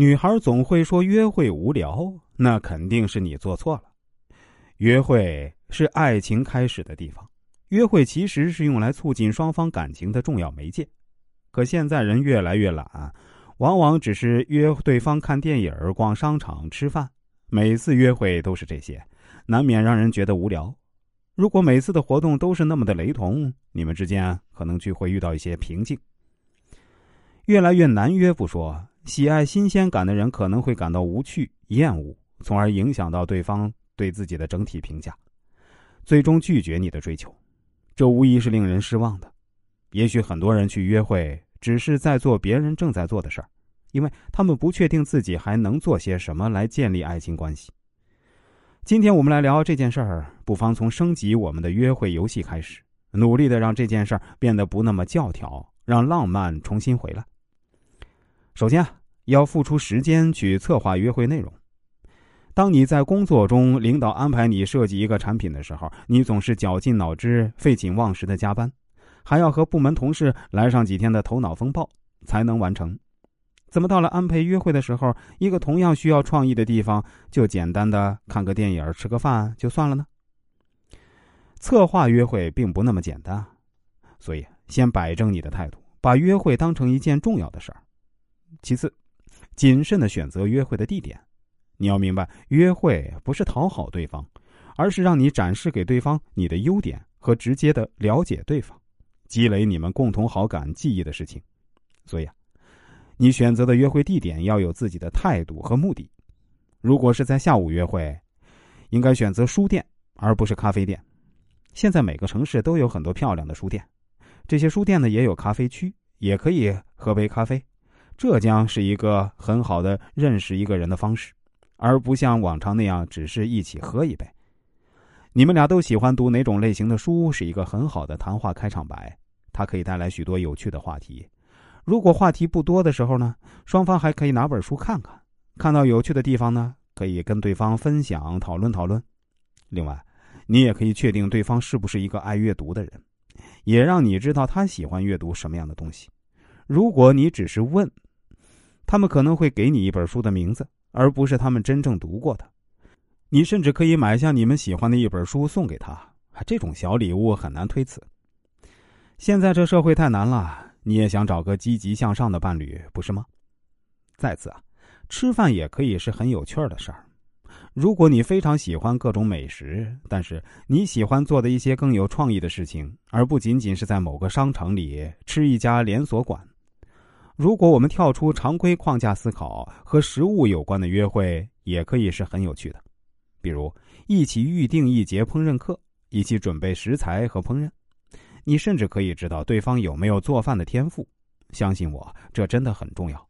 女孩总会说约会无聊，那肯定是你做错了。约会是爱情开始的地方，约会其实是用来促进双方感情的重要媒介。可现在人越来越懒，往往只是约对方看电影、逛商场、吃饭，每次约会都是这些，难免让人觉得无聊。如果每次的活动都是那么的雷同，你们之间可能就会遇到一些瓶颈。越来越难约不说，喜爱新鲜感的人可能会感到无趣、厌恶，从而影响到对方对自己的整体评价，最终拒绝你的追求，这无疑是令人失望的。也许很多人去约会，只是在做别人正在做的事儿，因为他们不确定自己还能做些什么来建立爱情关系。今天我们来聊这件事儿，不妨从升级我们的约会游戏开始，努力的让这件事儿变得不那么教条，让浪漫重新回来。首先，要付出时间去策划约会内容。当你在工作中，领导安排你设计一个产品的时候，你总是绞尽脑汁、废寝忘食的加班。还要和部门同事来上几天的头脑风暴才能完成，怎么到了安排约会的时候，一个同样需要创意的地方，就简单的看个电影、吃个饭就算了呢？策划约会并不那么简单，所以先摆正你的态度，把约会当成一件重要的事儿。其次，谨慎的选择约会的地点，你要明白，约会不是讨好对方，而是让你展示给对方你的优点和直接的了解对方。积累你们共同好感、记忆的事情，所以啊，你选择的约会地点要有自己的态度和目的。如果是在下午约会，应该选择书店而不是咖啡店。现在每个城市都有很多漂亮的书店，这些书店呢也有咖啡区，也可以喝杯咖啡。这将是一个很好的认识一个人的方式，而不像往常那样只是一起喝一杯。你们俩都喜欢读哪种类型的书，是一个很好的谈话开场白。它可以带来许多有趣的话题。如果话题不多的时候呢，双方还可以拿本书看看，看到有趣的地方呢，可以跟对方分享、讨论讨论。另外，你也可以确定对方是不是一个爱阅读的人，也让你知道他喜欢阅读什么样的东西。如果你只是问，他们可能会给你一本书的名字，而不是他们真正读过的。你甚至可以买下你们喜欢的一本书送给他，这种小礼物很难推辞。现在这社会太难了，你也想找个积极向上的伴侣，不是吗？再次啊，吃饭也可以是很有趣的事儿。如果你非常喜欢各种美食，但是你喜欢做的一些更有创意的事情，而不仅仅是在某个商场里吃一家连锁馆。如果我们跳出常规框架思考，和食物有关的约会也可以是很有趣的，比如一起预定一节烹饪课，一起准备食材和烹饪。你甚至可以知道对方有没有做饭的天赋，相信我，这真的很重要。